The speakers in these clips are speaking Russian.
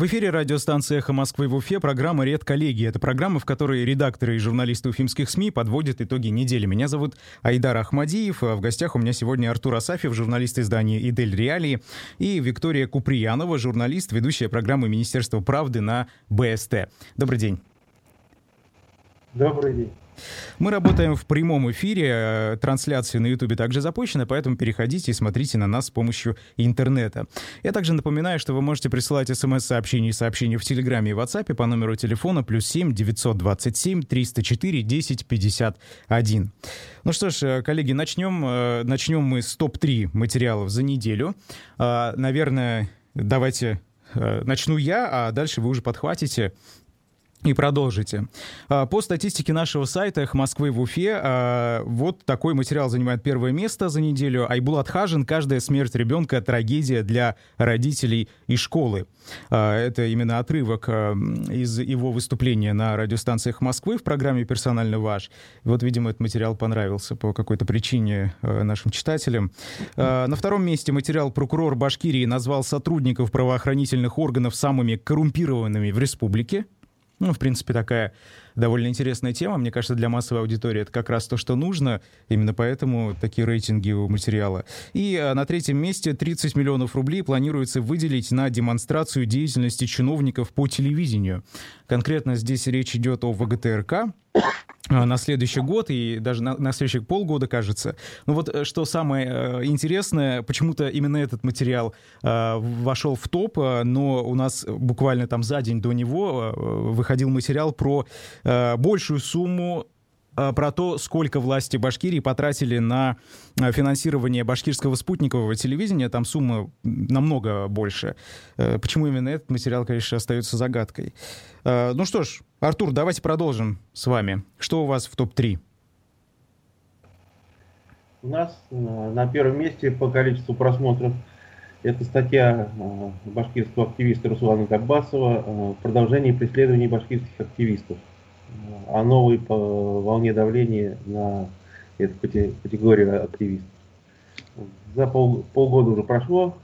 В эфире радиостанции «Эхо Москвы» в Уфе программа «Редколлегия». Это программа, в которой редакторы и журналисты уфимских СМИ подводят итоги недели. Меня зовут Айдар Ахмадиев. А в гостях у меня сегодня Артур Асафьев, журналист издания «Идель Реалии», и Виктория Куприянова, журналист, ведущая программы Министерства правды на БСТ. Добрый день. Добрый день. Мы работаем в прямом эфире, э, трансляция на Ютубе также запущена, поэтому переходите и смотрите на нас с помощью интернета. Я также напоминаю, что вы можете присылать смс-сообщения и сообщения в Телеграме и WhatsApp по номеру телефона плюс 7 927 304 10 51. Ну что ж, э, коллеги, начнем, э, начнем мы с топ-3 материалов за неделю. Наверное, давайте начну я, а дальше вы уже подхватите и продолжите. А, по статистике нашего сайта «Эх Москвы в Уфе», а, вот такой материал занимает первое место за неделю. Айбулат Хажин «Каждая смерть ребенка – трагедия для родителей и школы». А, это именно отрывок из его выступления на радиостанциях Москвы в программе «Персонально ваш». Вот, видимо, этот материал понравился по какой-то причине нашим читателям. На втором месте материал «Прокурор Башкирии назвал сотрудников правоохранительных органов самыми коррумпированными в республике». Ну, в принципе, такая довольно интересная тема. Мне кажется, для массовой аудитории это как раз то, что нужно. Именно поэтому такие рейтинги у материала. И а, на третьем месте 30 миллионов рублей планируется выделить на демонстрацию деятельности чиновников по телевидению. Конкретно здесь речь идет о ВГТРК, а, на следующий год и даже на, на следующие полгода, кажется. Ну вот э, что самое э, интересное, почему-то именно этот материал э, вошел в топ, э, но у нас буквально там за день до него э, выходил материал про э, большую сумму Э, про то, сколько власти Башкирии потратили на э, финансирование башкирского спутникового телевидения. Там сумма намного больше. Э, почему именно этот материал, конечно, остается загадкой. Ну что ж, Артур, давайте продолжим с вами. Что у вас в топ-3? У нас на первом месте по количеству просмотров это статья башкирского активиста Руслана Габбасова «Продолжение преследований башкирских активистов» о новой волне давления на эту категорию активистов. За пол, полгода уже прошло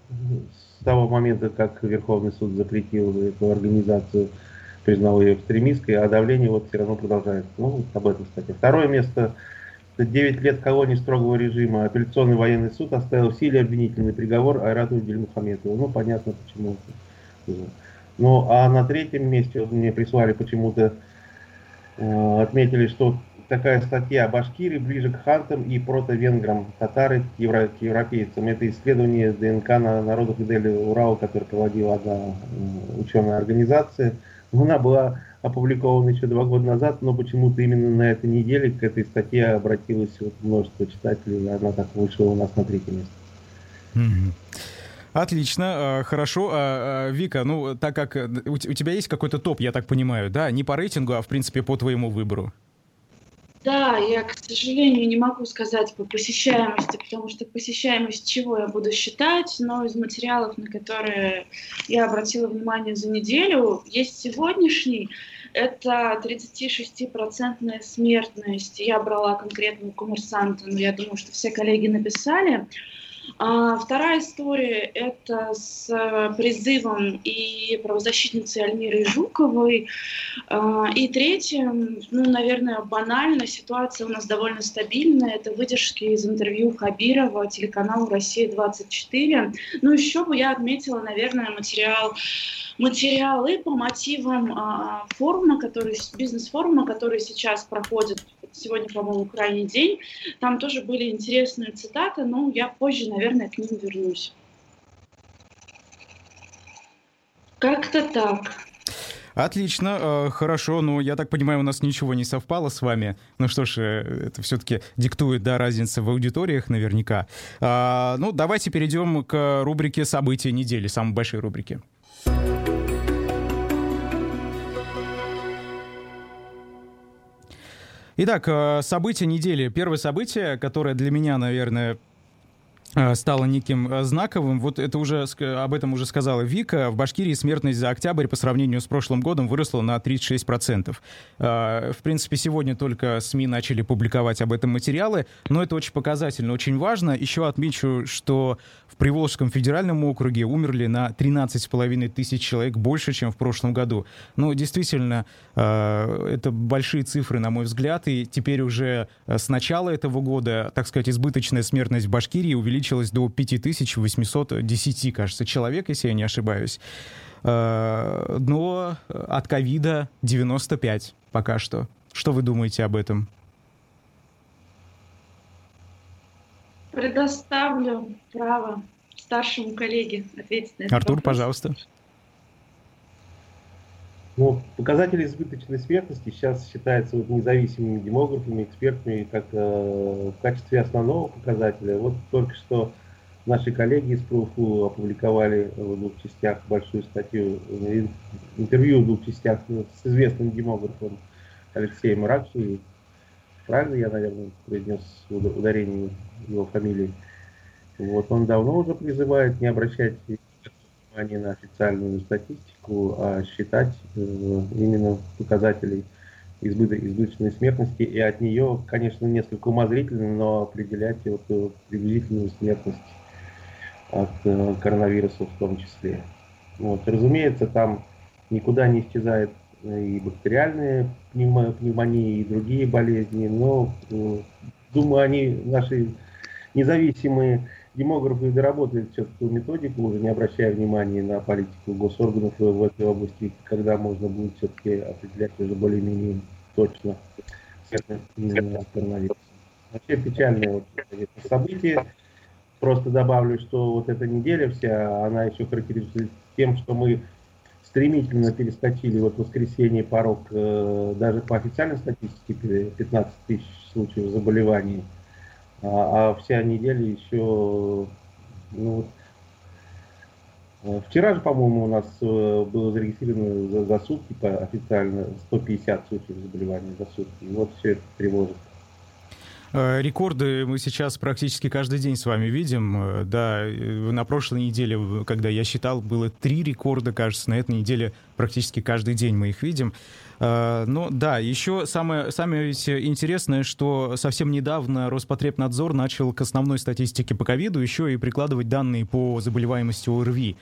с того момента, как Верховный суд запретил эту организацию, признал ее экстремистской, а давление вот все равно продолжается. Ну, об этом, кстати. Второе место. 9 лет колонии строгого режима. Апелляционный военный суд оставил в силе обвинительный приговор Айрату Дельмухаметову. Ну, понятно почему. Ну, а на третьем месте мне прислали почему-то Э, отметили, что такая статья Башкирии ближе к хантам и прото-венграм, татары к, евро, к европейцам. Это исследование ДНК на народах Дели Урал, которое проводила одна э, ученая организация. Она была опубликована еще два года назад, но почему-то именно на этой неделе к этой статье обратилось вот множество читателей, и она так вышла у нас на третье место. Отлично, а, хорошо. А, а, Вика, ну, так как э, у тебя есть какой-то топ, я так понимаю, да? Не по рейтингу, а, в принципе, по твоему выбору. Да, я, к сожалению, не могу сказать по посещаемости, потому что посещаемость чего я буду считать, но из материалов, на которые я обратила внимание за неделю, есть сегодняшний, это 36% смертность. Я брала конкретного коммерсанта, но я думаю, что все коллеги написали. А вторая история – это с э, призывом и правозащитницей Альмирой Жуковой. А, и третья, ну, наверное, банально, ситуация у нас довольно стабильная. Это выдержки из интервью Хабирова телеканалу «Россия-24». Ну, еще бы я отметила, наверное, материал материалы по мотивам а, форума, который, бизнес-форума, который сейчас проходит сегодня, по-моему, крайний день. Там тоже были интересные цитаты, но я позже, наверное, к ним вернусь. Как-то так. Отлично, э, хорошо. Ну, я так понимаю, у нас ничего не совпало с вами. Ну что ж, э, это все-таки диктует, да, разница в аудиториях наверняка. А, ну, давайте перейдем к рубрике «События недели», самой большой рубрике. Итак, э, события недели. Первое событие, которое для меня, наверное, стало неким э, знаковым. Вот это уже об этом уже сказала Вика. В Башкирии смертность за октябрь по сравнению с прошлым годом выросла на 36%. Э, в принципе, сегодня только СМИ начали публиковать об этом материалы, но это очень показательно, очень важно. Еще отмечу, что в Приволжском федеральном округе умерли на 13,5 тысяч человек больше, чем в прошлом году. Ну, действительно, это большие цифры, на мой взгляд, и теперь уже с начала этого года, так сказать, избыточная смертность в Башкирии увеличилась увеличилось до 5810, кажется, человек, если я не ошибаюсь. Э, но от ковида 95 пока что. Что вы думаете об этом? Предоставлю право старшему коллеге ответить на этот Артур, вопрос. пожалуйста. Ну, показатели избыточной смертности сейчас считаются вот независимыми демографами, экспертами как э, в качестве основного показателя. Вот только что наши коллеги из ПРУФУ опубликовали в двух частях большую статью, э, интервью в двух частях с известным демографом Алексеем Ракши. Правильно я, наверное, произнес ударение его фамилии. Вот он давно уже призывает не обращать внимания на официальную статистику, а считать э, именно показателей избыток, избыточной смертности и от нее, конечно, несколько умозрительно, но определять вот э, приблизительную смертность от э, коронавируса в том числе. Вот. Разумеется, там никуда не исчезает и бактериальные пневмонии, и другие болезни, но думаю, они, наши независимые демографы доработали все-таки методику, уже не обращая внимания на политику госорганов в этой области, когда можно будет все-таки определять уже более-менее точно коронавирус. Вообще печальное вот событие. Просто добавлю, что вот эта неделя вся, она еще характеризуется тем, что мы стремительно перескочили вот в воскресенье порог, э, даже по официальной статистике, 15 тысяч случаев заболеваний а, а вся неделя еще, ну, э, Вчера же, по-моему, у нас э, было зарегистрировано за, за сутки по официально 150 случаев заболеваний за сутки. И вот все это тревожит. Э, рекорды мы сейчас практически каждый день с вами видим. Да, на прошлой неделе, когда я считал, было три рекорда, кажется, на этой неделе практически каждый день мы их видим. Э, ну да, еще самое, самое интересное, что совсем недавно Роспотребнадзор начал к основной статистике по ковиду еще и прикладывать данные по заболеваемости ОРВИ.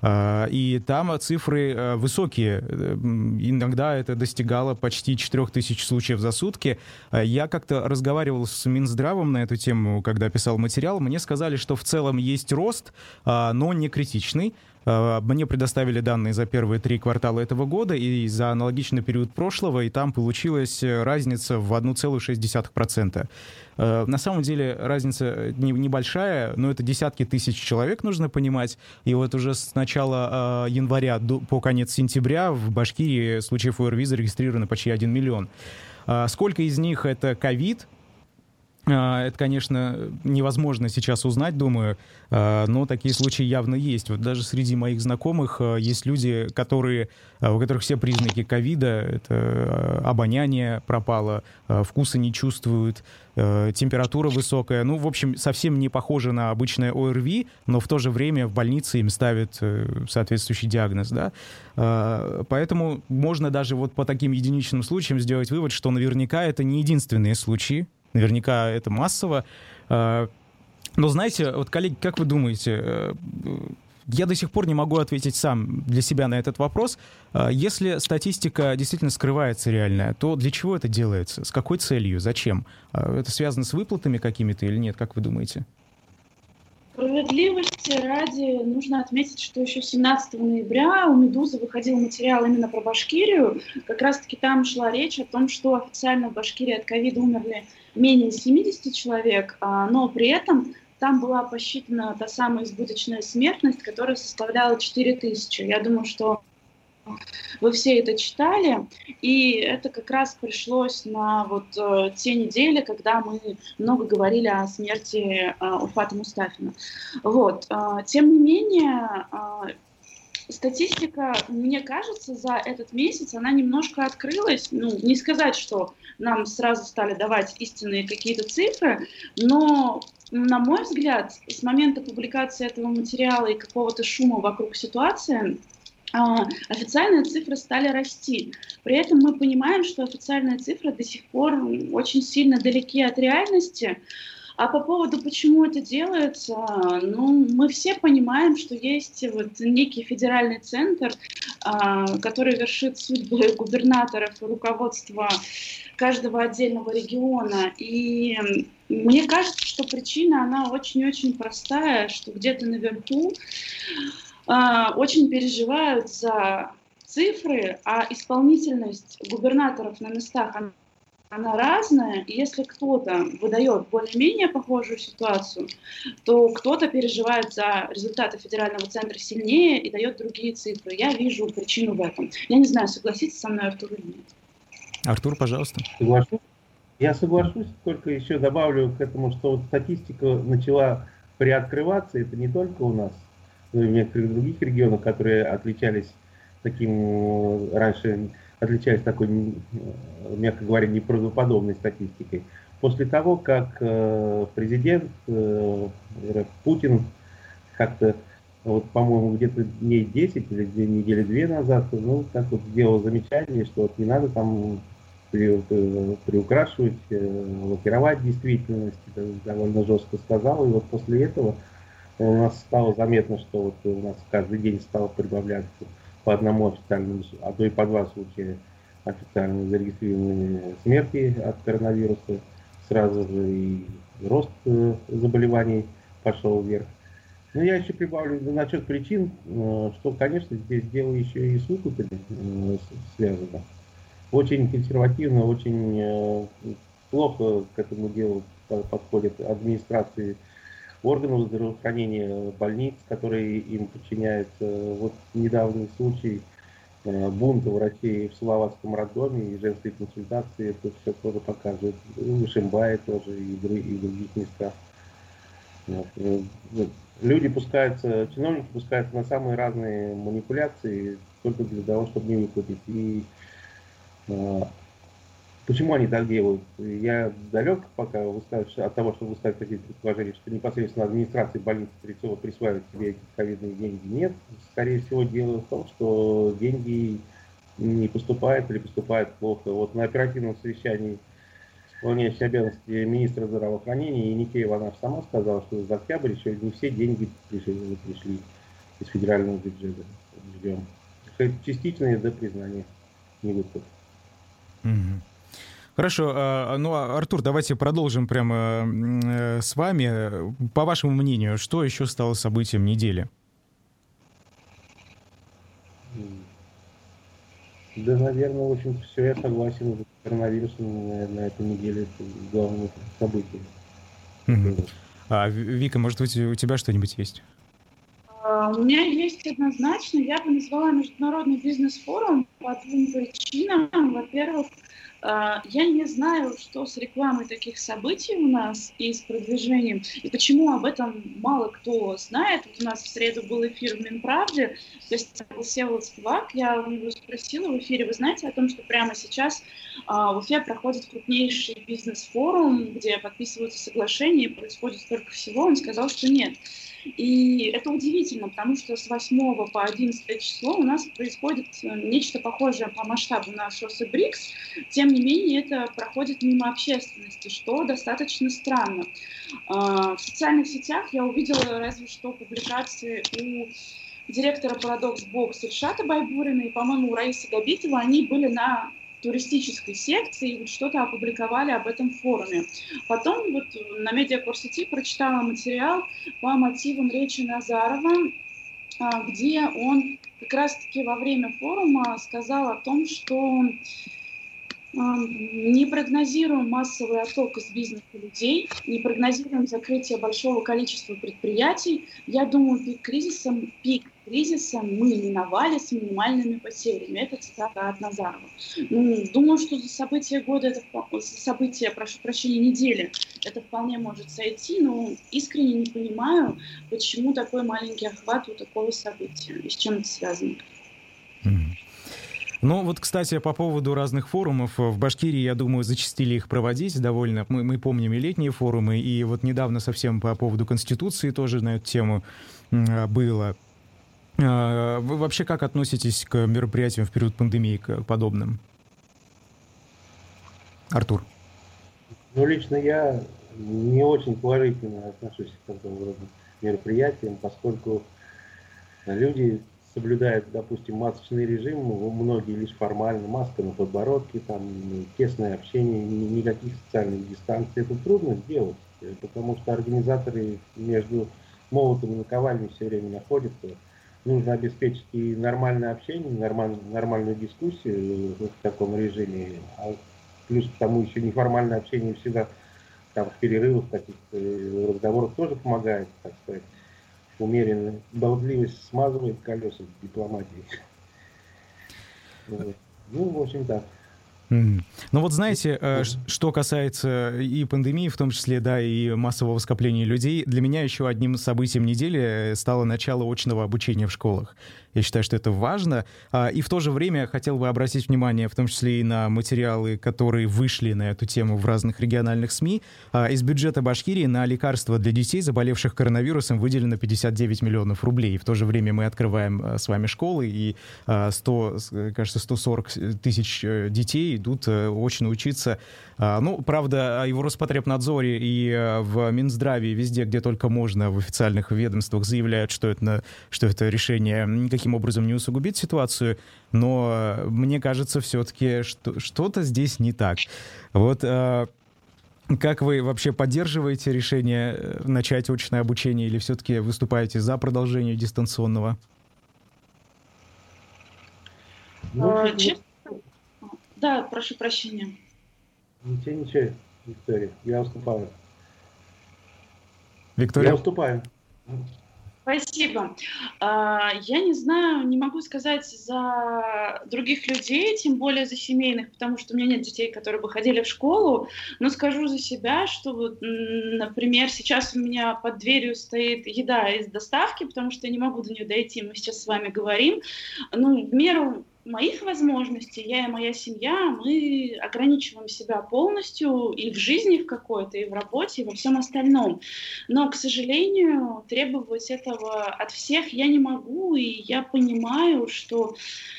Uh, и там цифры uh, высокие. Иногда это достигало почти 4000 случаев за сутки. Я как-то разговаривал с Минздравом на эту тему, когда писал материал. Мне сказали, что в целом есть рост, но не критичный. Э, мне предоставили данные за первые три квартала этого года и за аналогичный период прошлого, и там получилась э, разница в 1,6%. Э, на самом деле разница небольшая, но это десятки тысяч человек, нужно понимать. И вот уже с начала января по конец сентября в Башкирии случаев ОРВИ зарегистрировано почти 1 миллион. Сколько из них это ковид, а, это, конечно, невозможно сейчас узнать, думаю, а, но такие случаи явно есть. Вот даже среди моих знакомых а, есть люди, которые, у которых все признаки ковида, это обоняние пропало, вкуса не чувствуют, температура высокая. Ну, в общем, совсем не похоже на обычное ОРВИ, но в то же время в больнице им ставят э, соответствующий диагноз, да. Поэтому можно даже вот по таким единичным случаям сделать вывод, что наверняка это не единственные случаи, Наверняка это массово. А, но знаете, вот, коллеги, как вы думаете, э, я до сих пор не могу ответить сам для себя на этот вопрос. А, если статистика действительно скрывается реальная, то для чего это делается? С какой целью? Зачем? А, это связано с выплатами какими-то или нет? Как вы думаете? Справедливости ради нужно отметить, что еще 17 ноября у «Медузы» выходил материал именно про Башкирию. Как раз-таки там шла речь о том, что официально в Башкирии от ковида умерли менее 70 человек, а, но при этом там была посчитана та самая избыточная смертность, которая составляла 4000. Я думаю, что вы все это читали, и это как раз пришлось на вот э, те недели, когда мы много говорили о смерти э, Уфата Мустафина. Вот. Э, тем не менее, статистика, мне кажется, за этот месяц она немножко открылась. Ну, не сказать, что нам сразу стали давать истинные какие-то цифры, но на мой взгляд, с момента публикации этого материала и какого-то шума вокруг ситуации, а, официальные цифры стали расти. При этом мы понимаем, что официальные цифры до сих пор очень сильно далеки от реальности. А по поводу, почему это делается, ну, мы все понимаем, что есть вот некий федеральный центр, а, который вершит судьбы губернаторов и руководства каждого отдельного региона. И мне кажется, что причина, она очень-очень простая, что где-то наверху а, очень переживают за цифры, а исполнительность губернаторов на местах, она, она разная. И если кто-то выдает более-менее похожую ситуацию, то кто-то переживает за результаты федерального центра сильнее и дает другие цифры. Я вижу причину в этом. Я не знаю, согласится со мной Артур или нет. Артур, пожалуйста. Соглашусь. Я соглашусь, только еще добавлю к этому, что вот статистика начала приоткрываться, это не только у нас, в некоторых других регионах, которые отличались таким, э, раньше отличались такой, э, мягко говоря, неправдоподобной статистикой. После того, как э, президент Путин как-то, вот, по-моему, где-то дней 10 или недели две назад, ну, так вот сделал замечание, что вот не надо там при, приукрашивать, лакировать действительность, довольно жестко сказал, и вот после этого у нас стало заметно, что вот у нас каждый день стало прибавляться по одному официальному, а то и по два случая официально зарегистрированные смерти от коронавируса. Сразу же и рост э, заболеваний пошел вверх. Но я еще прибавлю насчет причин, э, что, конечно, здесь дело еще и с выкупами э, связано. Очень консервативно, очень плохо к этому делу подходят администрации органов здравоохранения, больниц, которые им подчиняются. Вот недавний случай э, бунта врачей в Салаватском роддоме и женской консультации, это все тоже показывает. И в Ишимбае тоже, и в других местах. Э, люди пускаются, чиновники пускаются на самые разные манипуляции только для того, чтобы не выплатить. И э, Почему они так делают? Я далек пока от того, чтобы высказать такие предположения, что непосредственно администрации больницы Трицова присваивает себе эти ковидные деньги. Нет. Скорее всего, дело в том, что деньги не поступают или поступают плохо. Вот на оперативном совещании исполняющей обязанности министра здравоохранения Еникеева она сама сказала, что за октябрь еще не все деньги пришли, пришли из федерального бюджета. Ждем. Частичное до признания не выплат. Хорошо, а, ну, а, Артур, давайте продолжим прямо э, с вами. По вашему мнению, что еще стало событием недели? Да, наверное, в общем, все, я согласен. Коронавирус на этой неделе это главное событие. Угу. А, Вика, может быть, у тебя что-нибудь есть? А, у меня есть однозначно. Я бы назвала международный бизнес-форум по двум причинам. Во-первых, я не знаю, что с рекламой таких событий у нас и с продвижением, и почему об этом мало кто знает. Вот у нас в среду был эфир в Минправде, то есть был Всеволод Спивак, я у него спросила в эфире, вы знаете о том, что прямо сейчас а, в Уфе проходит крупнейший бизнес-форум, где подписываются соглашения, и происходит столько всего, он сказал, что нет. И это удивительно, потому что с 8 по 11 число у нас происходит э, нечто похожее по масштабу на шоссе БРИКС. Тем не менее, это проходит мимо общественности, что достаточно странно. А, в социальных сетях я увидела разве что публикации у директора Парадокс Бокс Ильшата Байбурина и, по-моему, у Раисы Габитова, они были на туристической секции и вот что-то опубликовали об этом форуме. Потом вот на медиакурс прочитала материал по мотивам речи Назарова, а, где он как раз-таки во время форума сказал о том, что не прогнозируем массовый отток из бизнеса людей, не прогнозируем закрытие большого количества предприятий. Я думаю, пик кризиса, пик кризиса мы миновали с минимальными потерями. Это цитата от Назарова. Ну, думаю, что за события года, это, за события, прошу прощения, недели, это вполне может сойти, но искренне не понимаю, почему такой маленький охват у такого события и с чем это связано. Ну вот, кстати, по поводу разных форумов. В Башкирии, я думаю, зачастили их проводить довольно. Мы, мы помним и летние форумы, и вот недавно совсем по поводу Конституции тоже на эту тему было. А, вы вообще как относитесь к мероприятиям в период пандемии, к подобным? Артур. Ну, лично я не очень положительно отношусь к такому рода мероприятиям, поскольку люди соблюдают, допустим, масочный режим, многие лишь формально, маска на подбородке, там, тесное общение, никаких социальных дистанций. Это трудно сделать, потому что организаторы между молотом и наковальней все время находятся. Нужно обеспечить и нормальное общение, нормаль, нормальную дискуссию в таком режиме, а плюс к тому еще неформальное общение всегда там в перерывах каких-то разговорах тоже помогает, так сказать умеренно. Болтливость смазывает колеса дипломатии. Ну, в общем, так. Ну вот знаете, mm. что касается и пандемии, в том числе, да, и массового скопления людей, для меня еще одним событием недели стало начало очного обучения в школах. Я считаю, что это важно. А, и в то же время хотел бы обратить внимание, в том числе и на материалы, которые вышли на эту тему в разных региональных СМИ. А, из бюджета Башкирии на лекарства для детей, заболевших коронавирусом, выделено 59 миллионов рублей. В то же время мы открываем а, с вами школы, и 100, кажется, 140 тысяч э, детей идут э, очно учиться. Ну, правда, и в Роспотребнадзоре, и э, в Минздраве, везде, где только можно, в официальных ведомствах заявляют, что это, что это решение никаким образом не усугубит ситуацию, но мне кажется все-таки, что что-то здесь не так. Вот э, как вы вообще поддерживаете решение э, начать очное обучение или все-таки выступаете за продолжение дистанционного? Ну, а, честно? Да, прошу прощения. Ничего, ничего, Виктория, я уступаю. Виктория? Я уступаю. Спасибо. А, я не знаю, не могу сказать за других людей, тем более за семейных, потому что у меня нет детей, которые бы ходили в школу, но скажу за себя, что вот, например, сейчас у меня под дверью стоит еда из доставки, потому что я не могу до нее дойти, мы сейчас с вами говорим. Ну, в меру моих возможностей, я и моя семья, мы ограничиваем себя полностью и в жизни в какой-то, и в работе, и во всем остальном. Но, к сожалению, требовать этого от всех я не могу, и я понимаю, что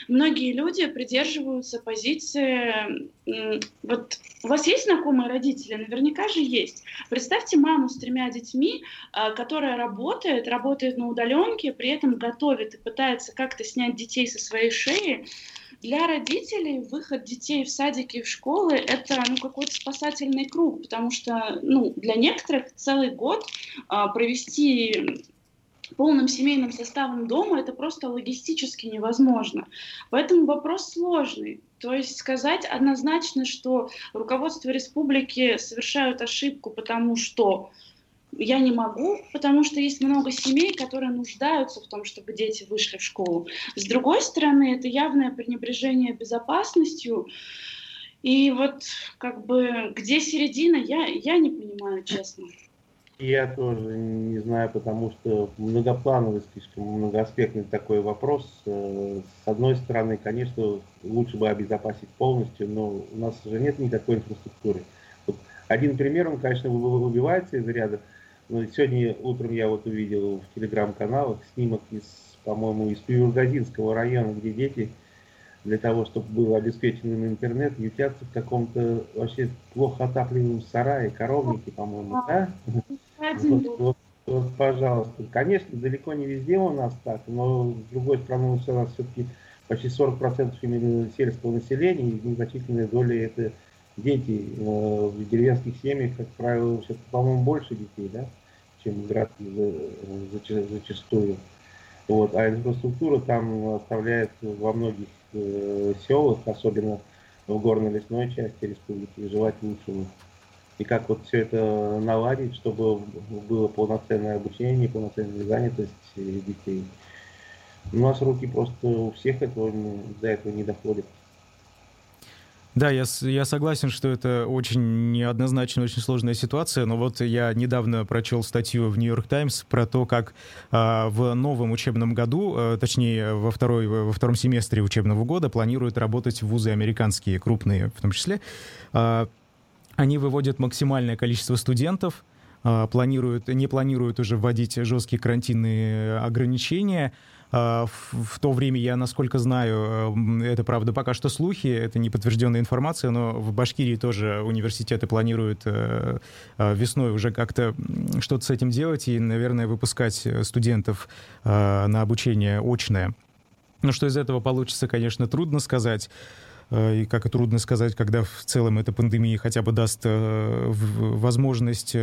многие люди придерживаются позиции вот у вас есть знакомые родители? Наверняка же есть. Представьте маму с тремя детьми, а, которая работает, работает на удаленке, при этом готовит и пытается как-то снять детей со своей шеи. Для родителей выход детей в садики и в школы – это ну, какой-то спасательный круг, потому что ну, для некоторых целый год а, провести полным семейным составом дома это просто логистически невозможно. Поэтому вопрос сложный. То есть сказать однозначно, что руководство республики совершают ошибку, потому что я не могу, потому что есть много семей, которые нуждаются в том, чтобы дети вышли в школу. С другой стороны, это явное пренебрежение безопасностью. И вот как бы где середина, я, я не понимаю, честно. Я тоже не знаю, потому что многоплановый, слишком многоаспектный такой вопрос. Э, с одной стороны, конечно, лучше бы обезопасить полностью, но у нас же нет никакой инфраструктуры. Вот один пример, он, конечно, выбивается из ряда. Но сегодня утром я вот увидел в телеграм-каналах снимок из, по-моему, из Пиургазинского района, где дети для того, чтобы был обеспечен им интернет, ютятся в каком-то вообще плохо отапливаемом сарае, коровнике, по-моему, да? Вот, вот, вот, пожалуйста. Конечно, далеко не везде у нас так, но с другой стороны, у нас все-таки почти 40% именно сельского населения, и незначительная доля это дети. Э, в деревенских семьях, как правило, все по-моему, больше детей, да, чем городах зачастую. Вот. А инфраструктура там оставляет во многих э, селах, особенно в горно-лесной части республики, желать лучшего и как вот все это наладить, чтобы было полноценное обучение, полноценная занятость детей. У нас руки просто у всех этого, до этого не доходят. Да, я, я согласен, что это очень неоднозначная, очень сложная ситуация, но вот я недавно прочел статью в «Нью-Йорк Таймс» про то, как а, в новом учебном году, а, точнее, во, второй, во втором семестре учебного года планируют работать вузы американские, крупные в том числе. А, они выводят максимальное количество студентов, а, планируют, не планируют уже вводить жесткие карантинные ограничения, а, в то время я, насколько знаю, э, это, правда, пока что слухи, это не подтвержденная информация, но в Башкирии тоже университеты планируют э, э, весной уже как-то что-то с этим делать и, наверное, выпускать студентов на обучение очное. Но что из этого получится, конечно, трудно сказать. И как и трудно сказать, когда в целом эта пандемия хотя бы даст возможность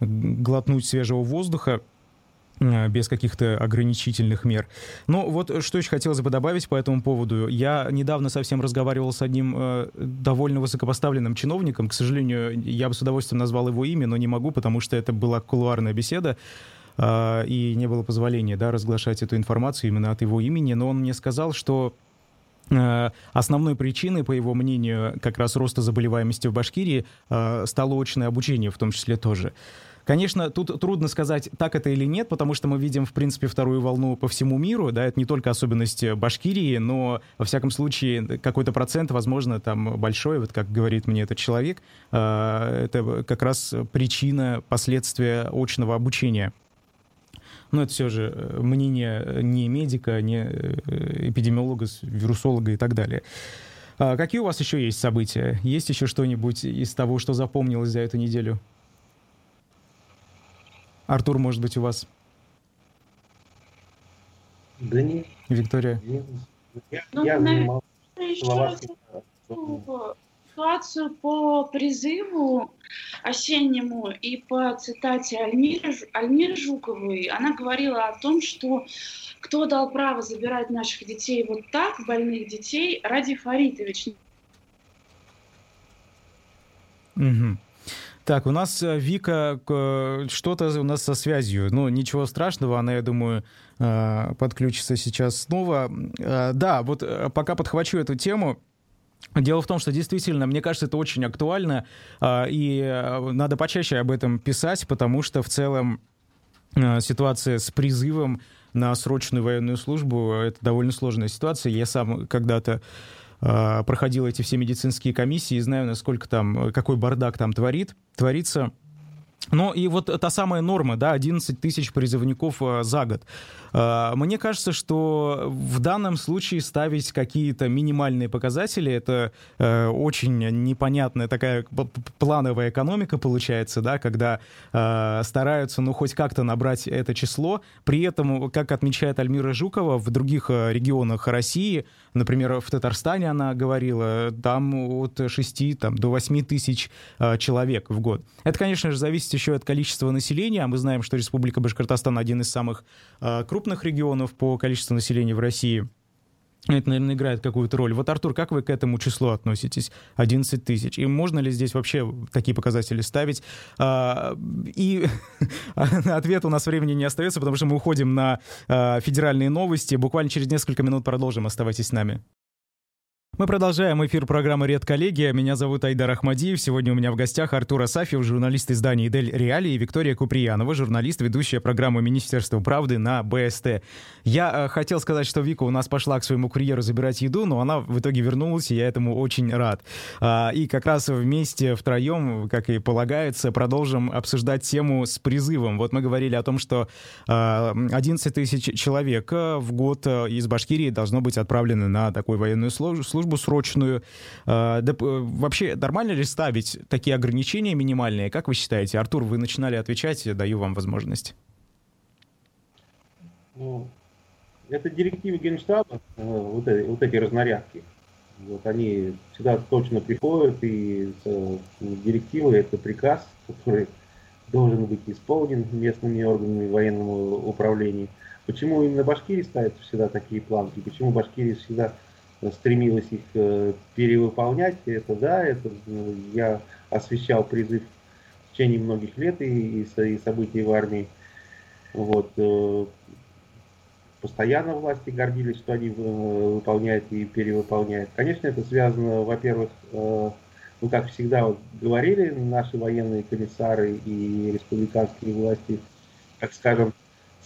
глотнуть свежего воздуха. Э, без каких-то ограничительных мер. Но вот что еще хотелось бы добавить по этому поводу. Я недавно совсем разговаривал с одним э, довольно высокопоставленным чиновником. К сожалению, я бы с удовольствием назвал его имя, но не могу, потому что это была кулуарная беседа э, и не было позволения да, разглашать эту информацию именно от его имени. Но он мне сказал, что э, Основной причиной, по его мнению, как раз роста заболеваемости в Башкирии э, стало очное обучение в том числе тоже. Конечно, тут трудно сказать, так это или нет, потому что мы видим, в принципе, вторую волну по всему миру, да, это не только особенность Башкирии, но, во всяком случае, какой-то процент, возможно, там большой, вот как говорит мне этот человек, э, это как раз причина, последствия очного обучения. Но это все же э, мнение не медика, не э, эпидемиолога, вирусолога и так далее. А какие у вас еще есть события? Есть еще что-нибудь из того, что запомнилось за эту неделю? Артур, может быть, у вас? Да нет. Виктория? Нет. Я, ну, я занимался ситуацию по призыву осеннему и по цитате Альмиры, Альмиры Жуковой. Она говорила о том, что кто дал право забирать наших детей вот так, больных детей, ради Фаритович. Угу. Так, у нас э, Вика, что-то у нас со связью. Ну, ничего страшного, она, я думаю, э, подключится сейчас снова. Э, да, вот пока подхвачу эту тему, Дело в том, что действительно, мне кажется, это очень актуально, и надо почаще об этом писать, потому что в целом ситуация с призывом на срочную военную службу — это довольно сложная ситуация. Я сам когда-то а, проходил эти все медицинские комиссии и знаю, насколько там, какой бардак там творит, творится. Ну и вот та самая норма, да, 11 тысяч призывников э, за год. Э, мне кажется, что в данном случае ставить какие-то минимальные показатели, это э, очень непонятная такая плановая экономика получается, да, когда стараются, ну, хоть как-то набрать это число. При этом, как отмечает Альмира Жукова, в других регионах России, например, в Татарстане она говорила, там от 6 там, до 8 тысяч человек в год. Это, конечно же, зависит еще от количества населения. Мы знаем, что Республика Башкортостан один из самых э, крупных регионов по количеству населения в России. Это, наверное, играет какую-то роль. Вот, Артур, как вы к этому числу относитесь? 11 тысяч. И можно ли здесь вообще такие показатели ставить? А, и ответ у нас времени не остается, потому что мы уходим на а, федеральные новости. Буквально через несколько минут продолжим. Оставайтесь с нами. Мы продолжаем эфир программы «Редколлегия». Меня зовут Айдар Ахмадиев. Сегодня у меня в гостях Артур Асафьев, журналист издания «Дель Реали» и Виктория Куприянова, журналист, ведущая программу Министерства правды на БСТ. Я э, хотел сказать, что Вика у нас пошла к своему курьеру забирать еду, но она в итоге вернулась, и я этому очень рад. А, и как раз вместе, втроем, как и полагается, продолжим обсуждать тему с призывом. Вот мы говорили о том, что а, 11 тысяч человек э, в год э, из Башкирии должно быть отправлены на такую военную службу службу срочную. Да, вообще, нормально ли ставить такие ограничения минимальные? Как вы считаете? Артур, вы начинали отвечать, я даю вам возможность. Ну, это директивы Генштаба, э, вот эти, вот эти разнарядки. Вот они всегда точно приходят, и э, директивы это приказ, который должен быть исполнен местными органами военного управления. Почему именно Башкирии ставятся всегда такие планки? Почему Башкирия всегда стремилась их э, перевыполнять. Это да, это ну, я освещал призыв в течение многих лет и, и, и событий в армии. Вот. Э, постоянно власти гордились, что они выполняют и перевыполняют. Конечно, это связано, во-первых, ну, как всегда вот говорили наши военные комиссары и республиканские власти, так скажем,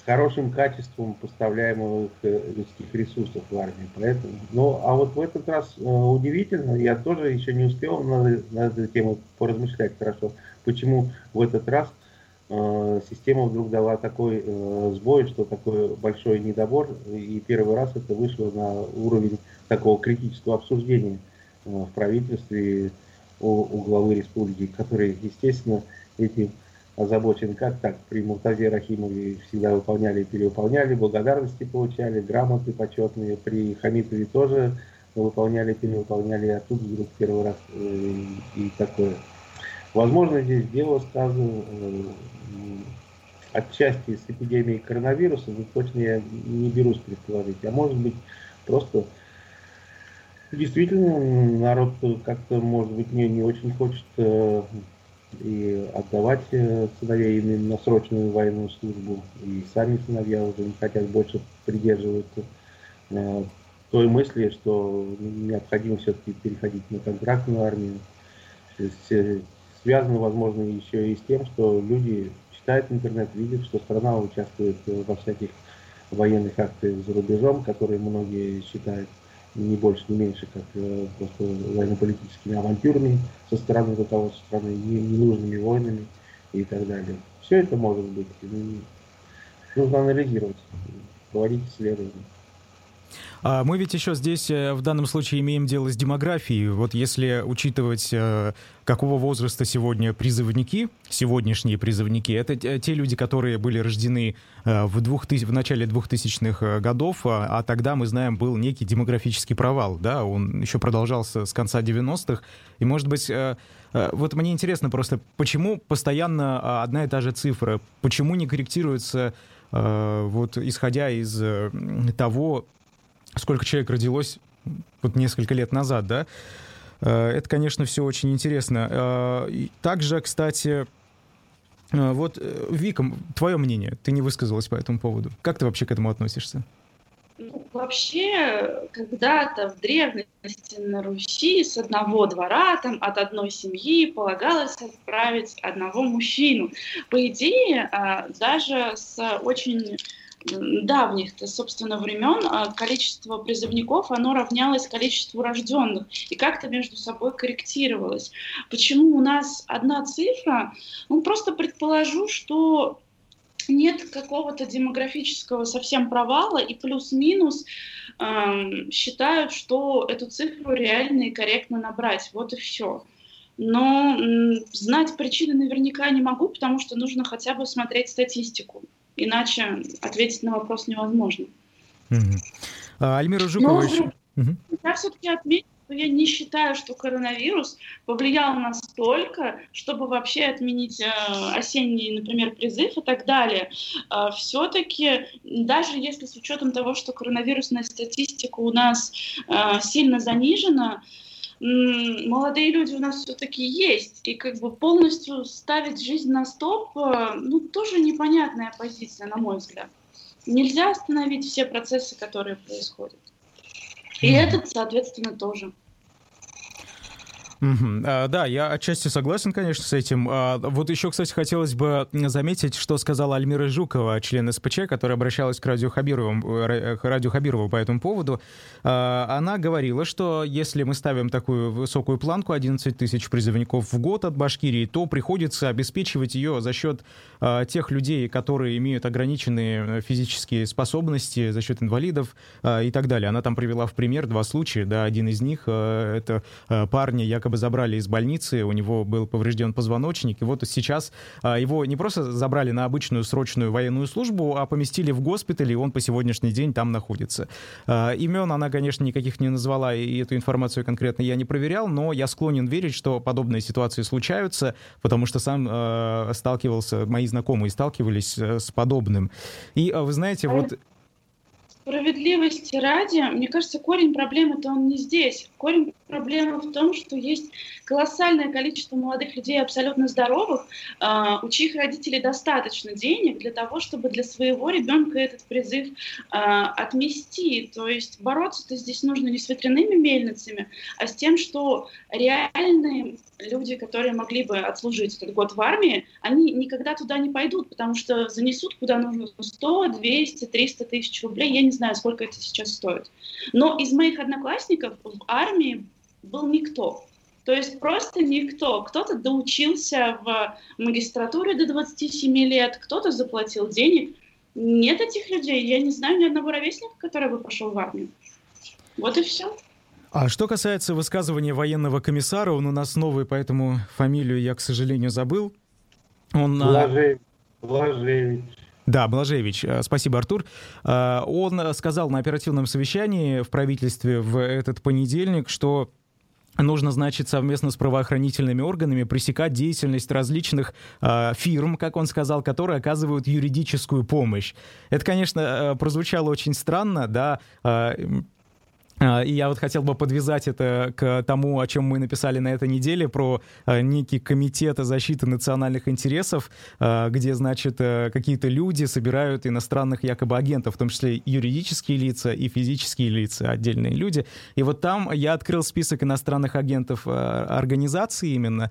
хорошим качеством поставляемых э, людских ресурсов в армии. Поэтому, ну, а вот в этот раз э, удивительно, я тоже еще не успел на, на эту тему поразмышлять хорошо, почему в этот раз э, система вдруг дала такой э, сбой, что такой большой недобор, и первый раз это вышло на уровень такого критического обсуждения э, в правительстве у, у главы республики, который, естественно, этим озабочен, как так, при Муртазе Рахимове всегда выполняли и перевыполняли, благодарности получали, грамоты почетные, при Хамитове тоже выполняли, перевыполняли, а тут вдруг первый раз э, и такое. Возможно, здесь дело сказано э, отчасти с эпидемией коронавируса, но точно я не берусь предположить, а может быть просто действительно народ как-то, может быть, не, не очень хочет э, и отдавать э, сыновей именно на срочную военную службу. И сами сыновья уже не хотят больше придерживаться э, той мысли, что необходимо все-таки переходить на контрактную армию. Э, связано, возможно, еще и с тем, что люди читают интернет, видят, что страна участвует во всяких военных акциях за рубежом, которые многие считают не больше, не меньше, как э, просто военно-политическими авантюрами со стороны руководства страны, ненужными войнами и так далее. Все это может быть. Нужно анализировать, проводить исследования. А мы ведь еще здесь э, в данном случае имеем дело с демографией. Вот если учитывать, э, какого возраста сегодня призывники, сегодняшние призывники, это те люди, которые были рождены э, в, 2000, в начале 2000-х годов, а, а тогда, мы знаем, был некий демографический провал, да, он еще продолжался с конца 90-х, и, может быть, вот мне интересно просто, почему постоянно а, одна и та же цифра, почему не корректируется вот исходя из того, сколько человек родилось вот несколько лет назад, да, э, это, конечно, все очень интересно. Э, также, кстати, э, вот, Вика, твое мнение, ты не высказалась по этому поводу. Как ты вообще к этому относишься? Ну, вообще, когда-то в древности на Руси с одного двора, там, от одной семьи полагалось отправить одного мужчину. По идее, даже с очень давних, собственно, времен а, количество призывников, оно равнялось количеству рожденных и как-то между собой корректировалось. Почему у нас одна цифра? Ну, просто предположу, что нет какого-то демографического совсем провала, и плюс-минус э, считают, что эту цифру реально и корректно набрать. Вот и все. Но знать причины наверняка не могу, потому что нужно хотя бы смотреть статистику. Иначе ответить на вопрос невозможно. Угу. А, Альмира Жукова еще... Угу. Я все-таки отметил, что я не считаю, что коронавирус повлиял настолько, чтобы вообще отменить э, осенний, например, призыв и так далее. Э, все-таки, даже если с учетом того, что коронавирусная статистика у нас э, сильно занижена, молодые люди у нас все-таки есть, и как бы полностью ставить жизнь на стоп, э, ну, тоже непонятная позиция, на мой взгляд. Нельзя остановить все процессы, которые происходят. И этот, соответственно, тоже. Угу. А, да, я отчасти согласен, конечно, с этим. А, вот еще, кстати, хотелось бы заметить, что сказала Альмира Жукова, член СПЧ, которая обращалась к Радио Хабирову, э, Радио Хабирову по этому поводу. А, она говорила, что если мы ставим такую высокую планку, 11 тысяч призывников в год от Башкирии, то приходится обеспечивать ее за счет а, тех людей, которые имеют ограниченные физические способности, за счет инвалидов а, и так далее. Она там привела в пример два случая. Да, один из них а, — это парня якобы якобы забрали из больницы, у него был поврежден позвоночник, и вот сейчас а, его не просто забрали на обычную срочную военную службу, а поместили в госпиталь, и он по сегодняшний день там находится. А, имен она, конечно, никаких не назвала, и эту информацию конкретно я не проверял, но я склонен верить, что подобные ситуации случаются, потому что сам э, сталкивался, мои знакомые сталкивались с подобным. И вы знаете, вот Справедливости ради, мне кажется, корень проблемы-то он не здесь. Корень проблемы в том, что есть колоссальное количество молодых людей абсолютно здоровых, а, у чьих родителей достаточно денег для того, чтобы для своего ребенка этот призыв а, отмести. То есть бороться-то здесь нужно не с ветряными мельницами, а с тем, что реальные люди, которые могли бы отслужить этот год в армии, они никогда туда не пойдут, потому что занесут куда нужно 100, 200, 300 тысяч рублей. Я не знаю, сколько это сейчас стоит. Но из моих одноклассников в армии был никто. То есть просто никто. Кто-то доучился в магистратуре до 27 лет, кто-то заплатил денег. Нет этих людей. Я не знаю ни одного ровесника, который бы пошел в армию. Вот и все. А что касается высказывания военного комиссара, он у нас новый, поэтому фамилию я, к сожалению, забыл. Он... Блажевич. Блажевич. Да, Блажевич. Э, спасибо, Артур. Э, он сказал на оперативном совещании в правительстве в этот понедельник, что нужно, значит, совместно с правоохранительными органами пресекать деятельность различных э, фирм, как он сказал, которые оказывают юридическую помощь. Это, конечно, прозвучало очень странно, да, и я вот хотел бы подвязать это к тому, о чем мы написали на этой неделе, про а, некий комитет защиты национальных интересов, а, где, значит, э, какие-то люди собирают иностранных якобы агентов, в том числе юридические лица и физические лица, отдельные люди. И вот там я открыл список иностранных агентов организации именно.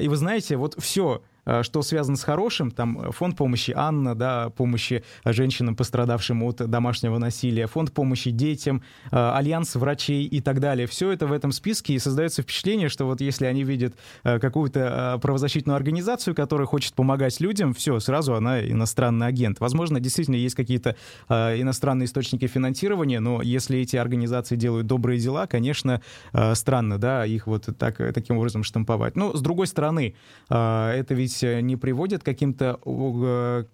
И вы знаете, вот все, Э, что связано с хорошим, там э, фонд помощи Анна, да, помощи женщинам, пострадавшим от домашнего насилия, фонд помощи детям, э, альянс врачей и так далее. Все это в этом списке, и создается впечатление, что вот если они видят какую-то правозащитную организацию, которая хочет помогать людям, все, сразу она иностранный агент. Возможно, действительно есть какие-то иностранные источники финансирования, но если эти организации делают добрые дела, конечно, странно, да, их вот так, таким образом штамповать. Но, с другой стороны, это ведь ведь э, не приводит к каким-то э,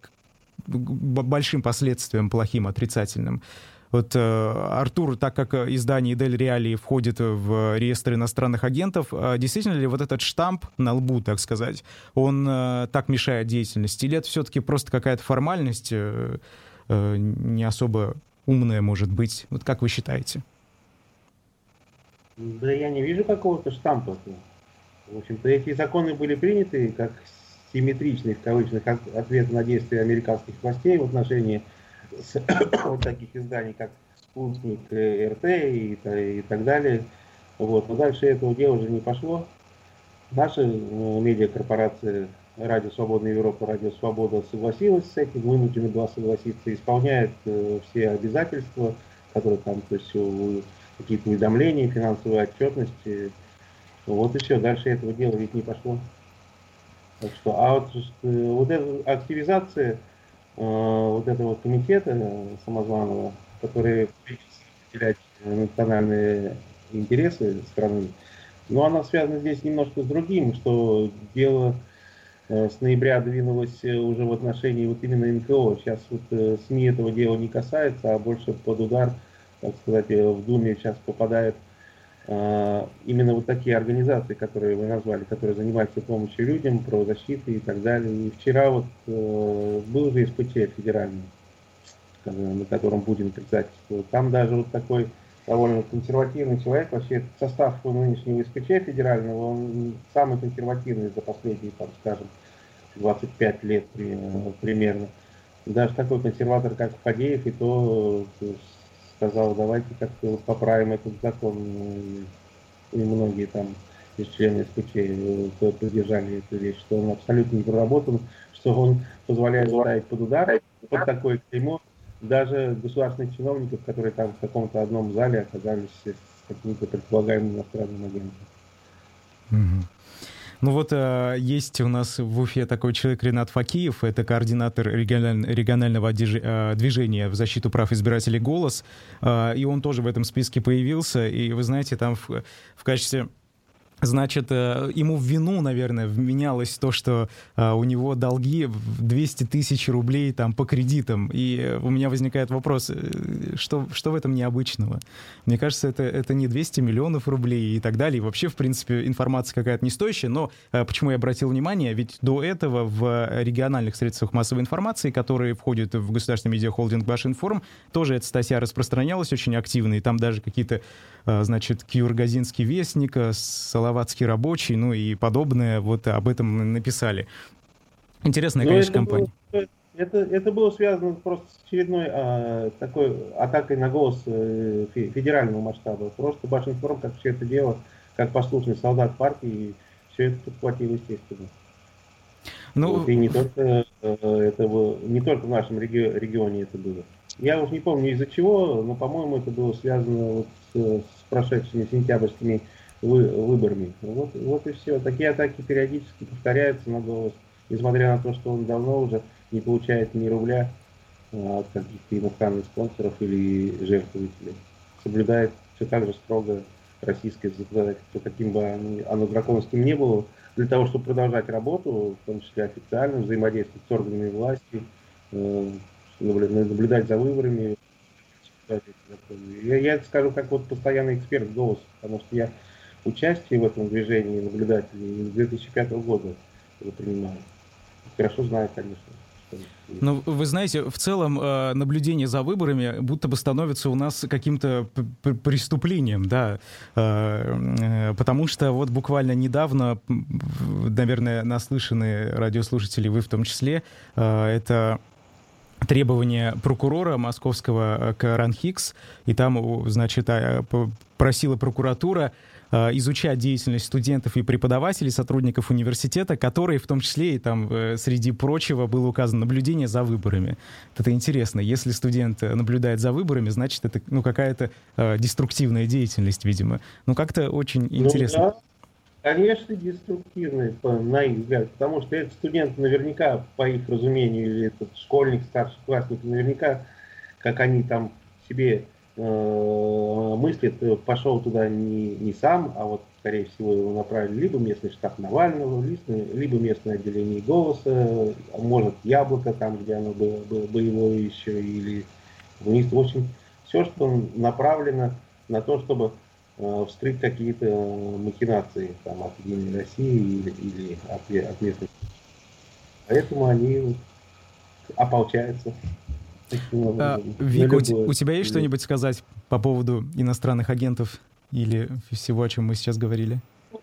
большим последствиям плохим, отрицательным. Вот э, Артур, так как издание Дель Реалии входит в реестр иностранных агентов, э, действительно ли вот этот штамп на лбу, так сказать, он э, так мешает деятельности? Или это все-таки просто какая-то формальность, э, э, не особо умная, может быть? Вот как вы считаете? Да я не вижу какого-то штампа. В общем-то, эти законы были приняты как симметричный, в кавычках, ответ на действия американских властей в отношении вот таких изданий, как «Спутник», «РТ» и, и так далее. Вот. Но дальше этого дела уже не пошло. Наша ну, медиакорпорация Радио Свободная Европа, Радио Свобода согласилась с этим, вынуждена была согласиться, исполняет э, все обязательства, которые там, то есть какие-то уведомления, финансовая отчетность. Вот и все, дальше этого дела ведь не пошло. Так что, а вот, э, вот эта активизация э, вот этого комитета самозваного, который разделять национальные интересы страны, но она связана здесь немножко с другим, что дело э, с ноября двинулось уже в отношении вот именно НКО. Сейчас вот э, СМИ этого дела не касается, а больше под удар, так сказать, в Думе сейчас попадает а, именно вот такие организации, которые вы назвали, которые занимаются помощью людям, правозащитой и так далее. И вчера вот э, был же СПЧ федеральный, на котором будем председательствовать. Там даже вот такой довольно консервативный человек, вообще состав нынешнего СПЧ федерального, он самый консервативный за последние, там, скажем, 25 лет примерно. Даже такой консерватор, как Фадеев, и то сказал, давайте как-то поправим этот закон. И многие там из членов СПЧ э, поддержали эту вещь, что он абсолютно не проработан, что он позволяет ставить под удар, под такое клеймо даже государственных чиновников, которые там в каком-то одном зале оказались с каким-то предполагаемым иностранным агентом. Угу. Ну вот э, есть у нас в Уфе такой человек Ренат Факиев, это координатор региональ, регионального э, движения в защиту прав избирателей «Голос», э, и он тоже в этом списке появился, и вы знаете, там в, в качестве Значит, э, ему в вину, наверное, вменялось то, что э, у него долги в 200 тысяч рублей там по кредитам. И у меня возникает вопрос, э, что, что в этом необычного? Мне кажется, это, это не 200 миллионов рублей и так далее. И вообще, в принципе, информация какая-то не стоящая. Но почему я обратил внимание? Ведь до этого в региональных средствах массовой информации, которые входят в государственный медиахолдинг Башинформ, тоже эта статья распространялась очень активно. И там даже какие-то, значит, Киургазинский вестник, Соловьев Словацкий рабочий, ну и подобное, вот об этом написали. Интересная, Но ну, конечно, компания. Было, это, это было связано просто с очередной а, такой атакой на голос э, федерального масштаба. Просто Башинформ, как все это дело, как послушный солдат партии, все это подхватило, естественно. Ну... Вот, и не только, э, это было, не только в нашем реги- регионе это было. Я уже не помню из-за чего, но, по-моему, это было связано вот с, с прошедшими сентябрьскими вы, выборами. Вот, вот и все. Такие атаки периодически повторяются на голос, несмотря на то, что он давно уже не получает ни рубля а, от каких-то иностранных спонсоров или жертвователей. Соблюдает все так же строго российское законодательство, каким бы оно драконовским не было, для того, чтобы продолжать работу, в том числе официально, взаимодействовать с органами власти, э, наблюдать за выборами. Я, я это скажу как вот постоянный эксперт голос, потому что я участие в этом движении наблюдателей с 2005 года принимаю. Хорошо знаю, конечно. Ну, вы знаете, в целом э, наблюдение за выборами будто бы становится у нас каким-то преступлением, да, э, э, потому что вот буквально недавно, наверное, наслышанные радиослушатели, вы в том числе, это требование прокурора московского к Ранхикс, и там, значит, а, просила прокуратура изучать деятельность студентов и преподавателей, сотрудников университета, которые в том числе и там э, среди прочего было указано наблюдение за выборами. Это интересно. Если студент наблюдает за выборами, значит это ну какая-то э, деструктивная деятельность, видимо. Ну как-то очень ну, интересно. Да. Конечно, деструктивный, на их взгляд, потому что этот студент наверняка, по их разумению, или этот школьник, старший классник, наверняка, как они там себе Э, мыслит, э, пошел туда не, не сам, а вот, скорее всего, его направили либо местный штаб Навального, либо местное отделение голоса, а может, яблоко, там, где оно было, было боевое еще, или вниз. В общем, все, что направлено на то, чтобы э, вскрыть какие-то махинации там, от Единой России или, или от, от местных. Поэтому они ополчаются. А, Вика, у, у тебя есть что-нибудь сказать по поводу иностранных агентов или всего, о чем мы сейчас говорили? По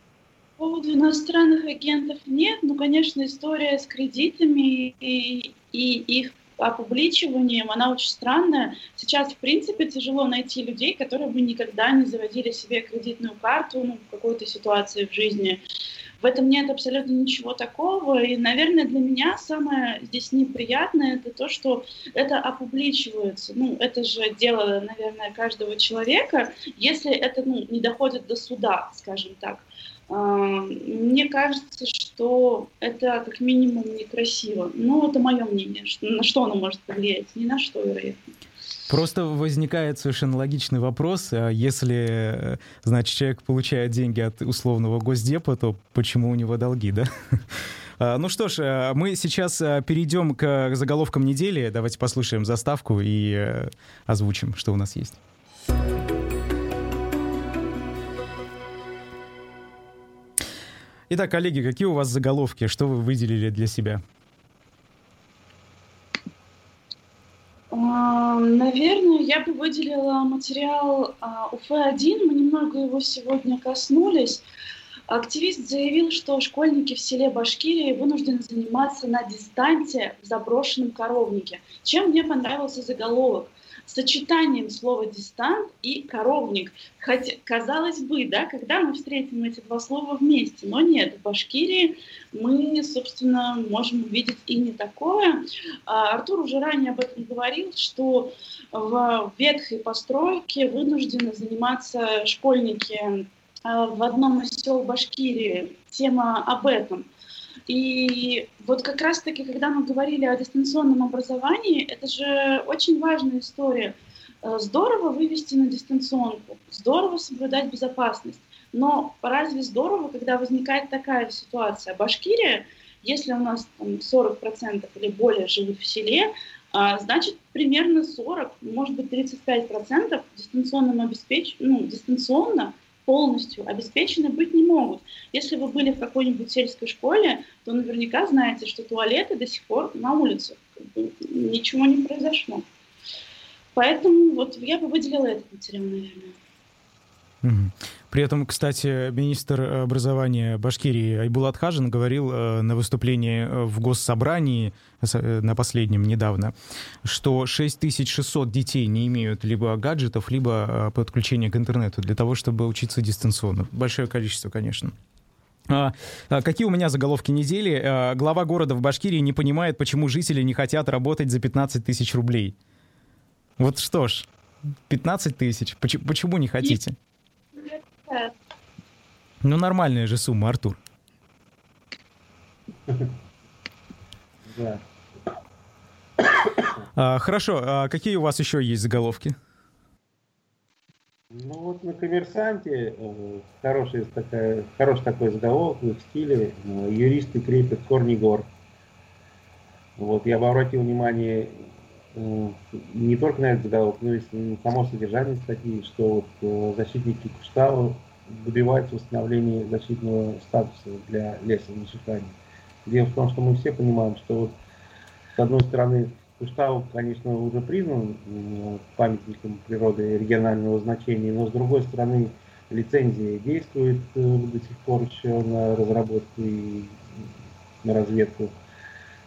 поводу иностранных агентов нет, но, конечно, история с кредитами и, и их опубличиванием, она очень странная. Сейчас, в принципе, тяжело найти людей, которые бы никогда не заводили себе кредитную карту ну, в какой-то ситуации в жизни. В этом нет абсолютно ничего такого. И, наверное, для меня самое здесь неприятное это то, что это опубличивается. Ну, это же дело, наверное, каждого человека, если это ну, не доходит до суда, скажем так. А, мне кажется, что это как минимум некрасиво. Ну, это мое мнение. На что оно может повлиять? Ни на что, вероятно. Просто возникает совершенно логичный вопрос. А если, значит, человек получает деньги от условного госдепа, то почему у него долги, да? А, ну что ж, а, мы сейчас перейдем к заголовкам недели. Давайте послушаем заставку и э, озвучим, что у нас есть. Итак, коллеги, какие у вас заголовки? Что вы выделили для себя? Наверное, я бы выделила материал а, УФ-1. Мы немного его сегодня коснулись. Активист заявил, что школьники в селе Башкирии вынуждены заниматься на дистанции в заброшенном коровнике. Чем мне понравился заголовок? Сочетанием слова «дистант» и «коровник». Хотя, казалось бы, да, когда мы встретим эти два слова вместе, но нет, в Башкирии мы, собственно, можем увидеть и не такое. А Артур уже ранее об этом говорил, что в ветхой постройке вынуждены заниматься школьники а, в одном из сел Башкирии. Тема об этом – и вот как раз-таки, когда мы говорили о дистанционном образовании, это же очень важная история. Э, здорово вывести на дистанционку, здорово соблюдать безопасность, но разве здорово, когда возникает такая ситуация? Башкирия, если у нас там, 40% или более живут в селе, а, значит, примерно 40, может быть, 35% дистанционным обеспеч... ну, дистанционно полностью обеспечены быть не могут. Если вы были в какой-нибудь сельской школе, то наверняка знаете, что туалеты до сих пор на улицах. Ничего не произошло. Поэтому вот я бы выделила этот материал, наверное. При этом, кстати, министр образования Башкирии Айбулат Хажин говорил э, на выступлении э, в Госсобрании, э, на последнем недавно, что 6600 детей не имеют либо гаджетов, либо подключения к интернету для того, чтобы учиться дистанционно. Большое количество, конечно. А, а, какие у меня заголовки недели? Глава города в Башкирии не понимает, почему жители не хотят работать за 15 тысяч рублей. Вот что ж, 15 тысяч. Почему, почему не хотите? Ну, нормальная же сумма, Артур. Да. А, хорошо, а какие у вас еще есть заголовки? Ну вот на коммерсанте э, хороший, такая, хороший такой заголовок в стиле э, юристы крепят корни гор. Вот я бы обратил внимание э, не только на этот заголовок, но и само содержание статьи, что вот э, защитники Куштау добиваются восстановления защитного статуса для леса на Шихане. Дело в том, что мы все понимаем, что вот с одной стороны Куштау, конечно, уже признан памятником природы регионального значения, но с другой стороны лицензия действует э, до сих пор еще на разработку и на разведку.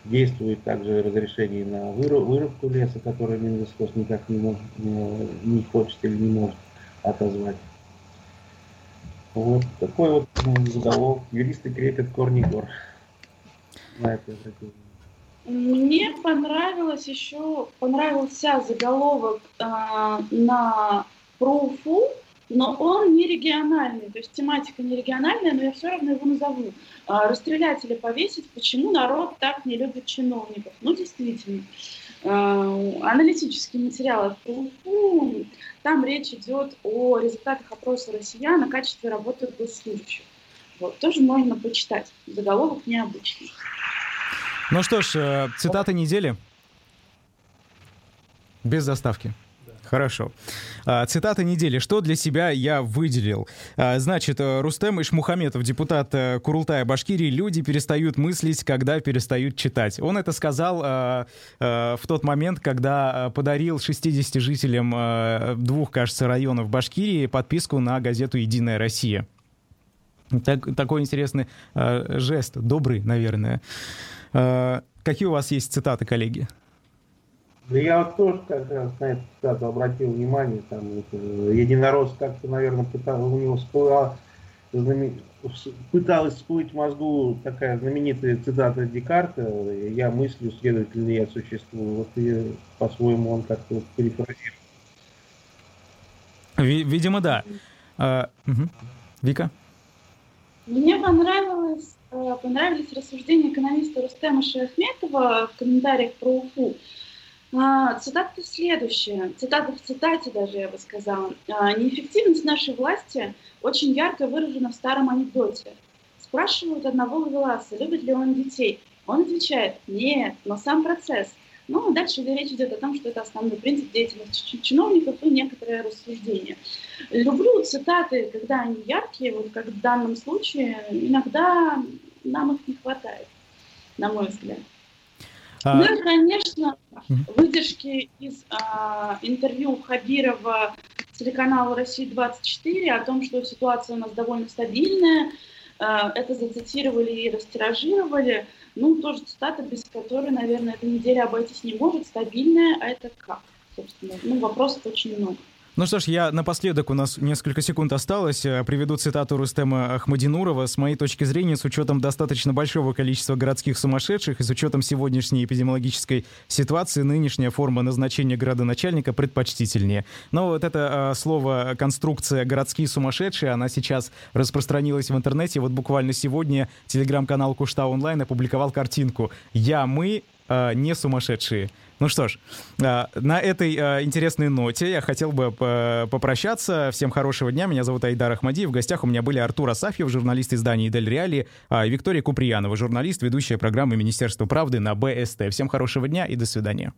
Действует также разрешение на вырубку леса, которое Минлесхоз никак не, может, не хочет или не может отозвать. Вот такой вот заголовок. Юристы крепят корни гор. На это Мне понравилось еще, понравился заголовок э, на профу, но он не региональный, то есть тематика не региональная, но я все равно его назову. Э, расстрелять или повесить, почему народ так не любит чиновников? Ну, действительно. Э, аналитический материал там речь идет о результатах опроса россиян о качестве работы госслужащих. Вот, тоже можно почитать. Заголовок необычный. Ну что ж, э, цитаты недели. Без заставки. Хорошо. А, цитата недели. Что для себя я выделил? А, значит, э, Рустем Ишмухаметов, депутат э, Курултая Башкирии, люди перестают мыслить, когда перестают читать. Он это сказал а, в тот момент, когда подарил 60 жителям двух, кажется, районов Башкирии подписку на газету «Единая Россия». Так, такой интересный жест, добрый, наверное. Какие у вас есть цитаты, коллеги? Да я вот тоже как раз на эту цитату обратил внимание, там это, единорос как-то, наверное, пытался, у него всплыла, знамен... пыталась всплыть в мозгу такая знаменитая цитата Декарта, я мыслю, следовательно, я существую. Вот и по-своему он как-то вот перефразировал. Видимо, да. А, угу. Вика? Мне понравилось, э, понравились рассуждения экономиста Рустема Шахметова в комментариях про УФУ. А, цитата следующая, цитата в цитате даже, я бы сказала. А, Неэффективность нашей власти очень ярко выражена в старом анекдоте. Спрашивают одного ловеласа, любит ли он детей. Он отвечает, нет, но сам процесс. Ну, а дальше речь идет о том, что это основной принцип деятельности чиновников и некоторое рассуждение. Люблю цитаты, когда они яркие, вот как в данном случае, иногда нам их не хватает, на мой взгляд. А... Ну и, конечно, выдержки из а, интервью Хабирова телеканалу «Россия-24» о том, что ситуация у нас довольно стабильная. А, это зацитировали и растиражировали. Ну, тоже цитата, без которой, наверное, эта неделя обойтись не может. Стабильная, а это как? Собственно, ну, вопросов очень много. Ну что ж, я напоследок, у нас несколько секунд осталось, э, приведу цитату Рустема Ахмадинурова. С моей точки зрения, с учетом достаточно большого количества городских сумасшедших и с учетом сегодняшней эпидемиологической ситуации, нынешняя форма назначения градоначальника предпочтительнее. Но вот это э, слово «конструкция городские сумасшедшие», она сейчас распространилась в интернете. Вот буквально сегодня телеграм-канал Кушта Онлайн опубликовал картинку «Я, мы, э, не сумасшедшие. Ну что ж, э, на этой э, интересной ноте я хотел бы попрощаться. Всем хорошего дня. Меня зовут Айдар Ахмадиев. В гостях у меня были Артур Асафьев, журналист издания «Дель Реали», и Виктория Куприянова, журналист, ведущая программы Министерства правды на БСТ. Всем хорошего дня и до свидания.